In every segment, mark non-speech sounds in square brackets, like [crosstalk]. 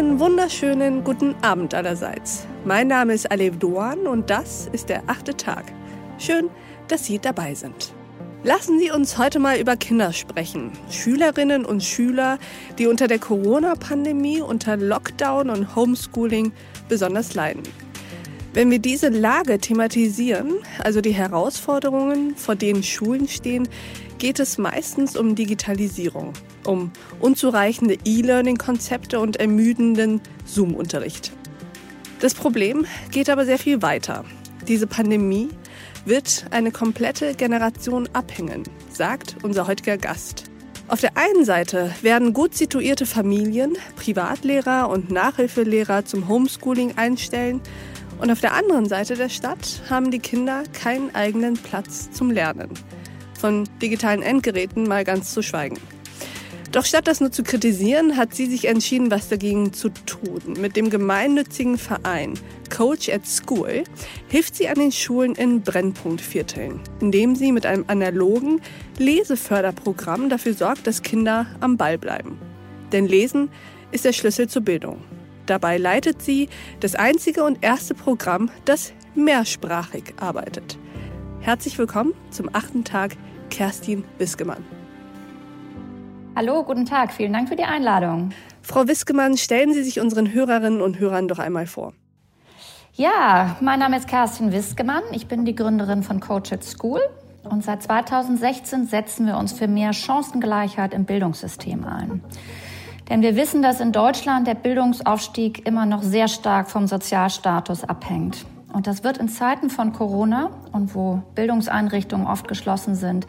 Einen wunderschönen guten Abend allerseits. Mein Name ist Alev Doan und das ist der achte Tag. Schön, dass Sie dabei sind. Lassen Sie uns heute mal über Kinder sprechen. Schülerinnen und Schüler, die unter der Corona-Pandemie, unter Lockdown und Homeschooling besonders leiden. Wenn wir diese Lage thematisieren, also die Herausforderungen, vor denen Schulen stehen, geht es meistens um Digitalisierung, um unzureichende E-Learning-Konzepte und ermüdenden Zoom-Unterricht. Das Problem geht aber sehr viel weiter. Diese Pandemie wird eine komplette Generation abhängen, sagt unser heutiger Gast. Auf der einen Seite werden gut situierte Familien Privatlehrer und Nachhilfelehrer zum Homeschooling einstellen und auf der anderen Seite der Stadt haben die Kinder keinen eigenen Platz zum Lernen. Von digitalen Endgeräten mal ganz zu schweigen. Doch statt das nur zu kritisieren, hat sie sich entschieden, was dagegen zu tun. Mit dem gemeinnützigen Verein Coach at School hilft sie an den Schulen in Brennpunktvierteln, indem sie mit einem analogen Leseförderprogramm dafür sorgt, dass Kinder am Ball bleiben. Denn Lesen ist der Schlüssel zur Bildung. Dabei leitet sie das einzige und erste Programm, das mehrsprachig arbeitet. Herzlich willkommen zum achten Tag, Kerstin Wiskemann. Hallo, guten Tag. Vielen Dank für die Einladung. Frau Wiskemann, stellen Sie sich unseren Hörerinnen und Hörern doch einmal vor. Ja, mein Name ist Kerstin Wiskemann. Ich bin die Gründerin von Coach at School. Und seit 2016 setzen wir uns für mehr Chancengleichheit im Bildungssystem ein. Denn wir wissen, dass in Deutschland der Bildungsaufstieg immer noch sehr stark vom Sozialstatus abhängt. Und das wird in Zeiten von Corona und wo Bildungseinrichtungen oft geschlossen sind,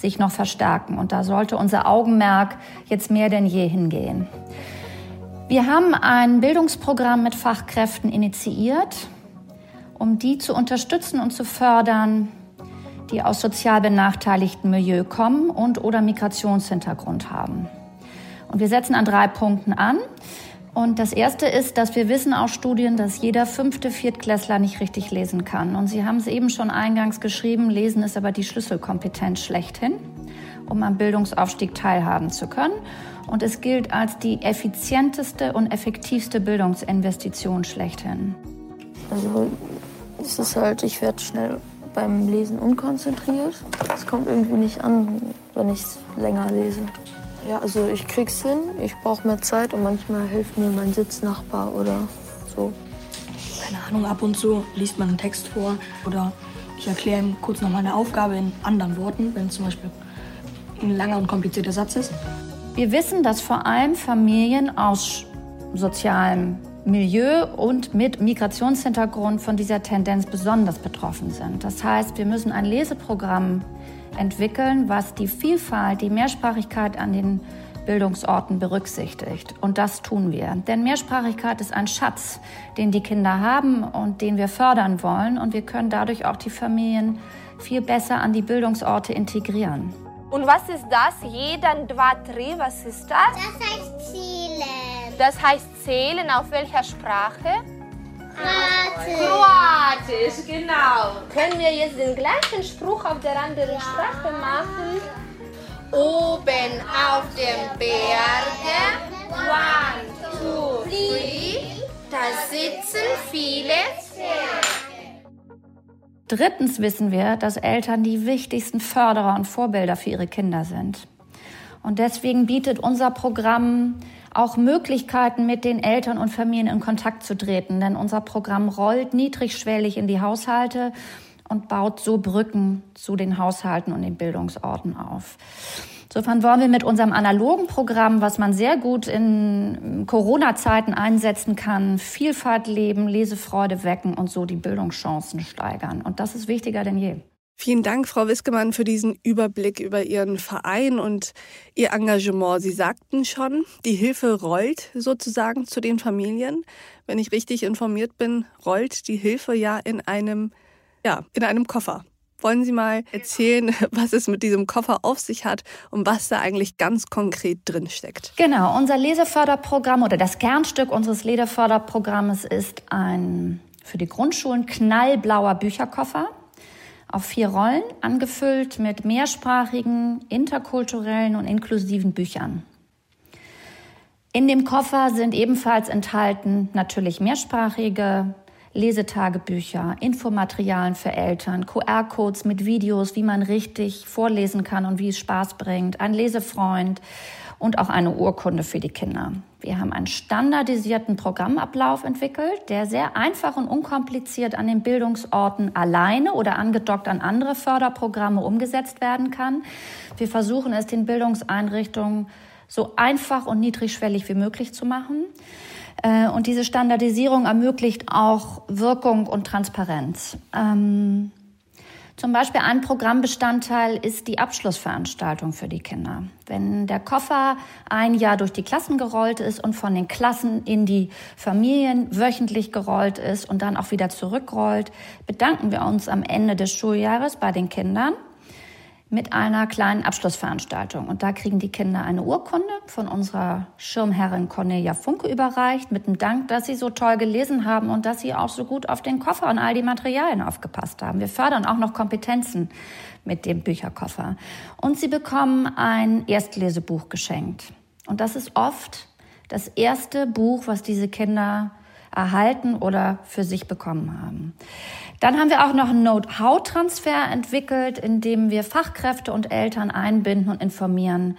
sich noch verstärken. Und da sollte unser Augenmerk jetzt mehr denn je hingehen. Wir haben ein Bildungsprogramm mit Fachkräften initiiert, um die zu unterstützen und zu fördern, die aus sozial benachteiligten Milieu kommen und oder Migrationshintergrund haben. Und wir setzen an drei Punkten an. Und das erste ist, dass wir wissen aus Studien, dass jeder fünfte Viertklässler nicht richtig lesen kann. Und Sie haben es eben schon eingangs geschrieben, Lesen ist aber die Schlüsselkompetenz schlechthin, um am Bildungsaufstieg teilhaben zu können. Und es gilt als die effizienteste und effektivste Bildungsinvestition schlechthin. Also es ist halt, ich werde schnell beim Lesen unkonzentriert. Es kommt irgendwie nicht an, wenn ich länger lese. Ja, also ich krieg's hin. Ich brauche mehr Zeit und manchmal hilft mir mein Sitznachbar oder so. Keine Ahnung, ab und zu liest man einen Text vor oder ich erkläre ihm kurz noch mal eine Aufgabe in anderen Worten, wenn zum Beispiel ein langer und komplizierter Satz ist. Wir wissen, dass vor allem Familien aus sozialem Milieu und mit Migrationshintergrund von dieser Tendenz besonders betroffen sind. Das heißt, wir müssen ein Leseprogramm entwickeln, was die Vielfalt, die Mehrsprachigkeit an den Bildungsorten berücksichtigt. Und das tun wir. Denn Mehrsprachigkeit ist ein Schatz, den die Kinder haben und den wir fördern wollen. Und wir können dadurch auch die Familien viel besser an die Bildungsorte integrieren. Und was ist das? Jeden, zwei, drei, was ist das? Das heißt zählen. Das heißt zählen auf welcher Sprache? Kroatisch. Kroatisch, genau. Können wir jetzt den gleichen Spruch auf der anderen ja. Sprache machen? Oben auf dem Berge, one, two, three, da sitzen viele Drittens wissen wir, dass Eltern die wichtigsten Förderer und Vorbilder für ihre Kinder sind. Und deswegen bietet unser Programm auch Möglichkeiten, mit den Eltern und Familien in Kontakt zu treten. Denn unser Programm rollt niedrigschwellig in die Haushalte und baut so Brücken zu den Haushalten und den Bildungsorten auf. Insofern wollen wir mit unserem analogen Programm, was man sehr gut in Corona-Zeiten einsetzen kann, Vielfalt leben, Lesefreude wecken und so die Bildungschancen steigern. Und das ist wichtiger denn je. Vielen Dank, Frau Wiskemann, für diesen Überblick über Ihren Verein und Ihr Engagement. Sie sagten schon, die Hilfe rollt sozusagen zu den Familien. Wenn ich richtig informiert bin, rollt die Hilfe ja in einem, ja, in einem Koffer. Wollen Sie mal erzählen, [laughs] was es mit diesem Koffer auf sich hat und was da eigentlich ganz konkret drin steckt? Genau, unser Leseförderprogramm oder das Kernstück unseres Leseförderprogrammes ist ein für die Grundschulen knallblauer Bücherkoffer auf vier Rollen, angefüllt mit mehrsprachigen, interkulturellen und inklusiven Büchern. In dem Koffer sind ebenfalls enthalten natürlich mehrsprachige Lesetagebücher, Infomaterialien für Eltern, QR-Codes mit Videos, wie man richtig vorlesen kann und wie es Spaß bringt, ein Lesefreund und auch eine Urkunde für die Kinder. Wir haben einen standardisierten Programmablauf entwickelt, der sehr einfach und unkompliziert an den Bildungsorten alleine oder angedockt an andere Förderprogramme umgesetzt werden kann. Wir versuchen es den Bildungseinrichtungen so einfach und niedrigschwellig wie möglich zu machen. Äh, und diese Standardisierung ermöglicht auch Wirkung und Transparenz. Ähm, zum Beispiel ein Programmbestandteil ist die Abschlussveranstaltung für die Kinder. Wenn der Koffer ein Jahr durch die Klassen gerollt ist und von den Klassen in die Familien wöchentlich gerollt ist und dann auch wieder zurückrollt, bedanken wir uns am Ende des Schuljahres bei den Kindern mit einer kleinen Abschlussveranstaltung. Und da kriegen die Kinder eine Urkunde von unserer Schirmherrin Cornelia Funke überreicht, mit dem Dank, dass sie so toll gelesen haben und dass sie auch so gut auf den Koffer und all die Materialien aufgepasst haben. Wir fördern auch noch Kompetenzen mit dem Bücherkoffer. Und sie bekommen ein Erstlesebuch geschenkt. Und das ist oft das erste Buch, was diese Kinder erhalten oder für sich bekommen haben. Dann haben wir auch noch einen Know-how-Transfer entwickelt, in dem wir Fachkräfte und Eltern einbinden und informieren,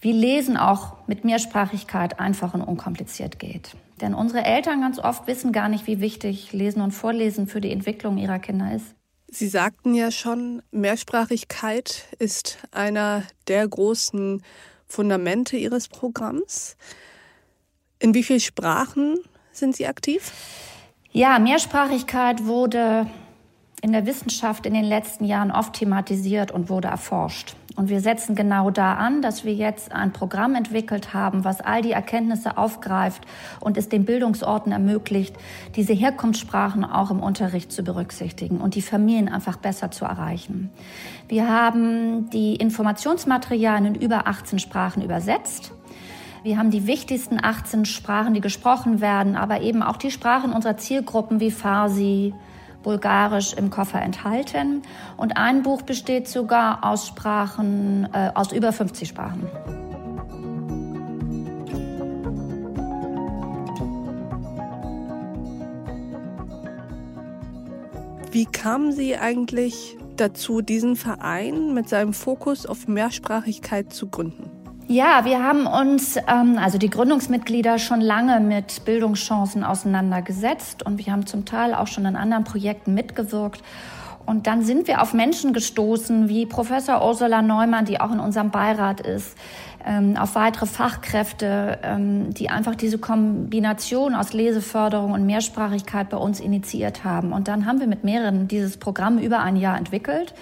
wie Lesen auch mit Mehrsprachigkeit einfach und unkompliziert geht. Denn unsere Eltern ganz oft wissen gar nicht, wie wichtig Lesen und Vorlesen für die Entwicklung ihrer Kinder ist. Sie sagten ja schon, Mehrsprachigkeit ist einer der großen Fundamente Ihres Programms. In wie vielen Sprachen sind Sie aktiv? Ja, Mehrsprachigkeit wurde in der Wissenschaft in den letzten Jahren oft thematisiert und wurde erforscht. Und wir setzen genau da an, dass wir jetzt ein Programm entwickelt haben, was all die Erkenntnisse aufgreift und es den Bildungsorten ermöglicht, diese Herkunftssprachen auch im Unterricht zu berücksichtigen und die Familien einfach besser zu erreichen. Wir haben die Informationsmaterialien in über 18 Sprachen übersetzt. Wir haben die wichtigsten 18 Sprachen, die gesprochen werden, aber eben auch die Sprachen unserer Zielgruppen wie Farsi, Bulgarisch im Koffer enthalten. Und ein Buch besteht sogar aus Sprachen, äh, aus über 50 Sprachen. Wie kamen Sie eigentlich dazu, diesen Verein mit seinem Fokus auf Mehrsprachigkeit zu gründen? Ja, wir haben uns, ähm, also die Gründungsmitglieder, schon lange mit Bildungschancen auseinandergesetzt und wir haben zum Teil auch schon in anderen Projekten mitgewirkt. Und dann sind wir auf Menschen gestoßen, wie Professor Ursula Neumann, die auch in unserem Beirat ist, ähm, auf weitere Fachkräfte, ähm, die einfach diese Kombination aus Leseförderung und Mehrsprachigkeit bei uns initiiert haben. Und dann haben wir mit mehreren dieses Programm über ein Jahr entwickelt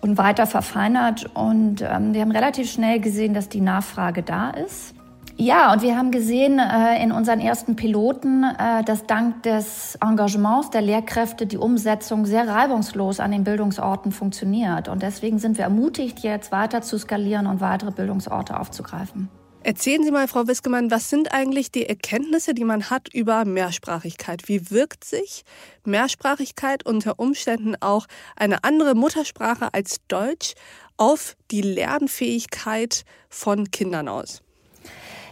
und weiter verfeinert. Und ähm, wir haben relativ schnell gesehen, dass die Nachfrage da ist. Ja, und wir haben gesehen äh, in unseren ersten Piloten, äh, dass dank des Engagements der Lehrkräfte die Umsetzung sehr reibungslos an den Bildungsorten funktioniert. Und deswegen sind wir ermutigt, jetzt weiter zu skalieren und weitere Bildungsorte aufzugreifen. Erzählen Sie mal, Frau Wiskemann, was sind eigentlich die Erkenntnisse, die man hat über Mehrsprachigkeit? Wie wirkt sich Mehrsprachigkeit unter Umständen auch eine andere Muttersprache als Deutsch auf die Lernfähigkeit von Kindern aus?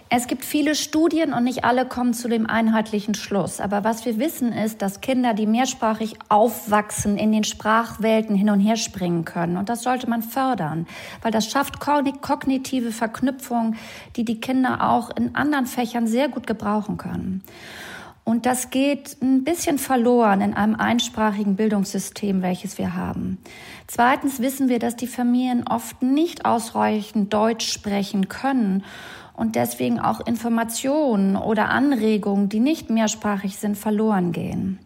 Es gibt viele Studien und nicht alle kommen zu dem einheitlichen Schluss. Aber was wir wissen ist, dass Kinder, die mehrsprachig aufwachsen, in den Sprachwelten hin und her springen können. Und das sollte man fördern, weil das schafft kognitive Verknüpfung, die die Kinder auch in anderen Fächern sehr gut gebrauchen können. Und das geht ein bisschen verloren in einem einsprachigen Bildungssystem, welches wir haben. Zweitens wissen wir, dass die Familien oft nicht ausreichend Deutsch sprechen können und deswegen auch Informationen oder Anregungen, die nicht mehrsprachig sind, verloren gehen.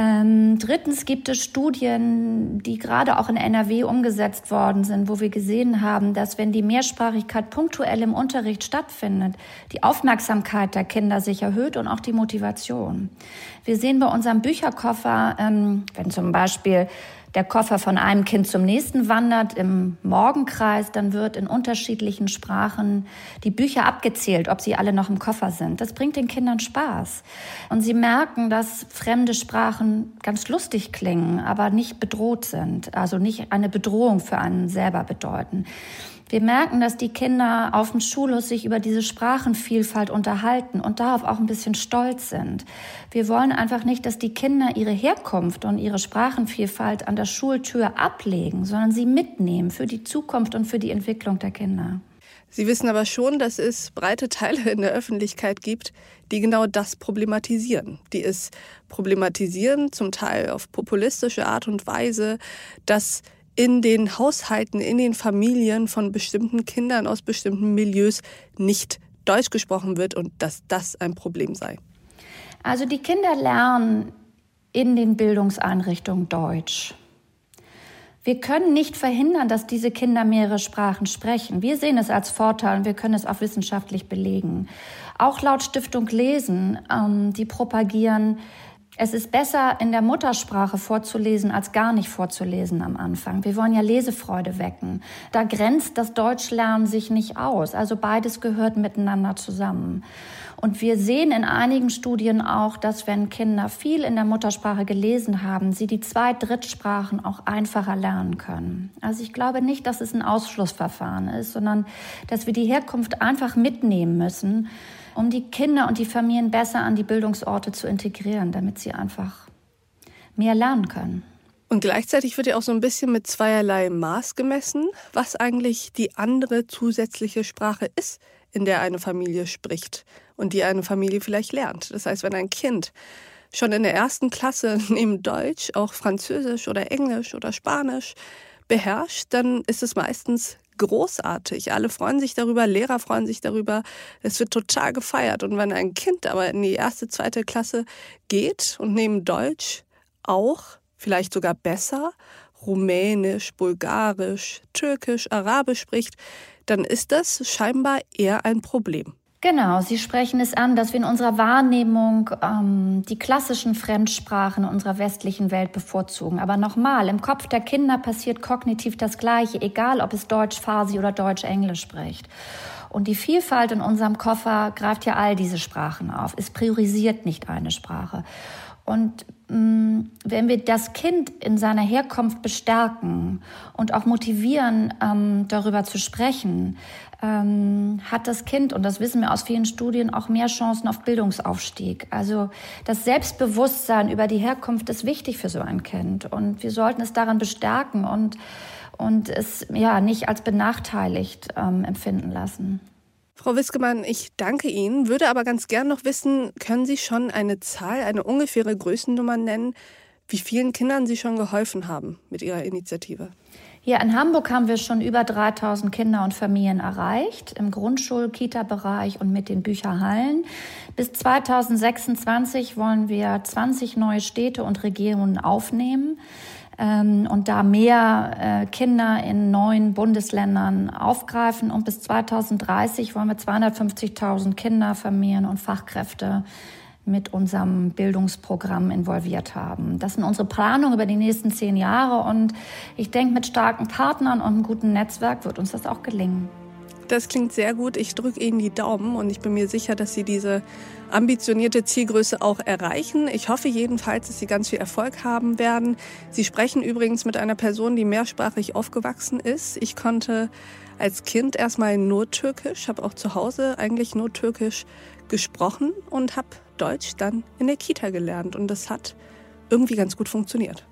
Ähm, drittens gibt es Studien, die gerade auch in NRW umgesetzt worden sind, wo wir gesehen haben, dass wenn die Mehrsprachigkeit punktuell im Unterricht stattfindet, die Aufmerksamkeit der Kinder sich erhöht und auch die Motivation. Wir sehen bei unserem Bücherkoffer, ähm, wenn zum Beispiel der Koffer von einem Kind zum nächsten wandert im Morgenkreis, dann wird in unterschiedlichen Sprachen die Bücher abgezählt, ob sie alle noch im Koffer sind. Das bringt den Kindern Spaß. Und sie merken, dass fremde Sprachen ganz lustig klingen, aber nicht bedroht sind, also nicht eine Bedrohung für einen selber bedeuten. Wir merken, dass die Kinder auf dem Schulhof sich über diese Sprachenvielfalt unterhalten und darauf auch ein bisschen stolz sind. Wir wollen einfach nicht, dass die Kinder ihre Herkunft und ihre Sprachenvielfalt an der Schultür ablegen, sondern sie mitnehmen für die Zukunft und für die Entwicklung der Kinder. Sie wissen aber schon, dass es breite Teile in der Öffentlichkeit gibt, die genau das problematisieren. Die es problematisieren, zum Teil auf populistische Art und Weise, dass in den Haushalten, in den Familien von bestimmten Kindern aus bestimmten Milieus nicht Deutsch gesprochen wird und dass das ein Problem sei. Also die Kinder lernen in den Bildungseinrichtungen Deutsch. Wir können nicht verhindern, dass diese Kinder mehrere Sprachen sprechen. Wir sehen es als Vorteil und wir können es auch wissenschaftlich belegen. Auch laut Stiftung Lesen, ähm, die propagieren es ist besser, in der Muttersprache vorzulesen, als gar nicht vorzulesen am Anfang. Wir wollen ja Lesefreude wecken. Da grenzt das Deutschlernen sich nicht aus. Also beides gehört miteinander zusammen. Und wir sehen in einigen Studien auch, dass wenn Kinder viel in der Muttersprache gelesen haben, sie die zwei Drittsprachen auch einfacher lernen können. Also ich glaube nicht, dass es ein Ausschlussverfahren ist, sondern dass wir die Herkunft einfach mitnehmen müssen um die Kinder und die Familien besser an die Bildungsorte zu integrieren, damit sie einfach mehr lernen können. Und gleichzeitig wird ja auch so ein bisschen mit zweierlei Maß gemessen, was eigentlich die andere zusätzliche Sprache ist, in der eine Familie spricht und die eine Familie vielleicht lernt. Das heißt, wenn ein Kind schon in der ersten Klasse [laughs] neben Deutsch auch Französisch oder Englisch oder Spanisch beherrscht, dann ist es meistens großartig. Alle freuen sich darüber, Lehrer freuen sich darüber. Es wird total gefeiert. Und wenn ein Kind aber in die erste, zweite Klasse geht und neben Deutsch auch, vielleicht sogar besser, Rumänisch, Bulgarisch, Türkisch, Arabisch spricht, dann ist das scheinbar eher ein Problem. Genau, Sie sprechen es an, dass wir in unserer Wahrnehmung ähm, die klassischen Fremdsprachen unserer westlichen Welt bevorzugen. Aber nochmal, im Kopf der Kinder passiert kognitiv das Gleiche, egal ob es Deutsch, Farsi oder Deutsch-Englisch spricht. Und die Vielfalt in unserem Koffer greift ja all diese Sprachen auf. Es priorisiert nicht eine Sprache. Und wenn wir das Kind in seiner Herkunft bestärken und auch motivieren, ähm, darüber zu sprechen, ähm, hat das Kind, und das wissen wir aus vielen Studien, auch mehr Chancen auf Bildungsaufstieg. Also das Selbstbewusstsein über die Herkunft ist wichtig für so ein Kind. Und wir sollten es daran bestärken und, und es ja nicht als benachteiligt ähm, empfinden lassen. Frau Wiskemann, ich danke Ihnen, würde aber ganz gern noch wissen, können Sie schon eine Zahl, eine ungefähre Größennummer nennen, wie vielen Kindern Sie schon geholfen haben mit Ihrer Initiative? Hier in Hamburg haben wir schon über 3000 Kinder und Familien erreicht, im Grundschul-, Kita-Bereich und mit den Bücherhallen. Bis 2026 wollen wir 20 neue Städte und Regionen aufnehmen und da mehr äh, Kinder in neuen Bundesländern aufgreifen. Und bis 2030 wollen wir 250.000 Kinder, Familien und Fachkräfte mit unserem Bildungsprogramm involviert haben. Das sind unsere Planungen über die nächsten zehn Jahre und ich denke, mit starken Partnern und einem guten Netzwerk wird uns das auch gelingen. Das klingt sehr gut. Ich drücke Ihnen die Daumen und ich bin mir sicher, dass Sie diese ambitionierte Zielgröße auch erreichen. Ich hoffe jedenfalls, dass Sie ganz viel Erfolg haben werden. Sie sprechen übrigens mit einer Person, die mehrsprachig aufgewachsen ist. Ich konnte als Kind erstmal nur Türkisch, habe auch zu Hause eigentlich nur Türkisch gesprochen und habe Deutsch dann in der Kita gelernt. Und das hat irgendwie ganz gut funktioniert.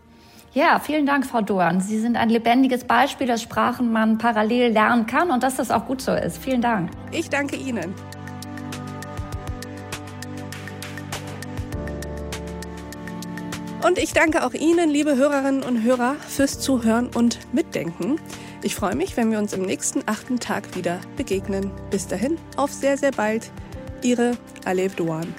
Ja, vielen Dank, Frau Dorn. Sie sind ein lebendiges Beispiel, dass Sprachen man parallel lernen kann und dass das auch gut so ist. Vielen Dank. Ich danke Ihnen. Und ich danke auch Ihnen, liebe Hörerinnen und Hörer, fürs Zuhören und Mitdenken. Ich freue mich, wenn wir uns im nächsten achten Tag wieder begegnen. Bis dahin, auf sehr, sehr bald. Ihre Alev Doan.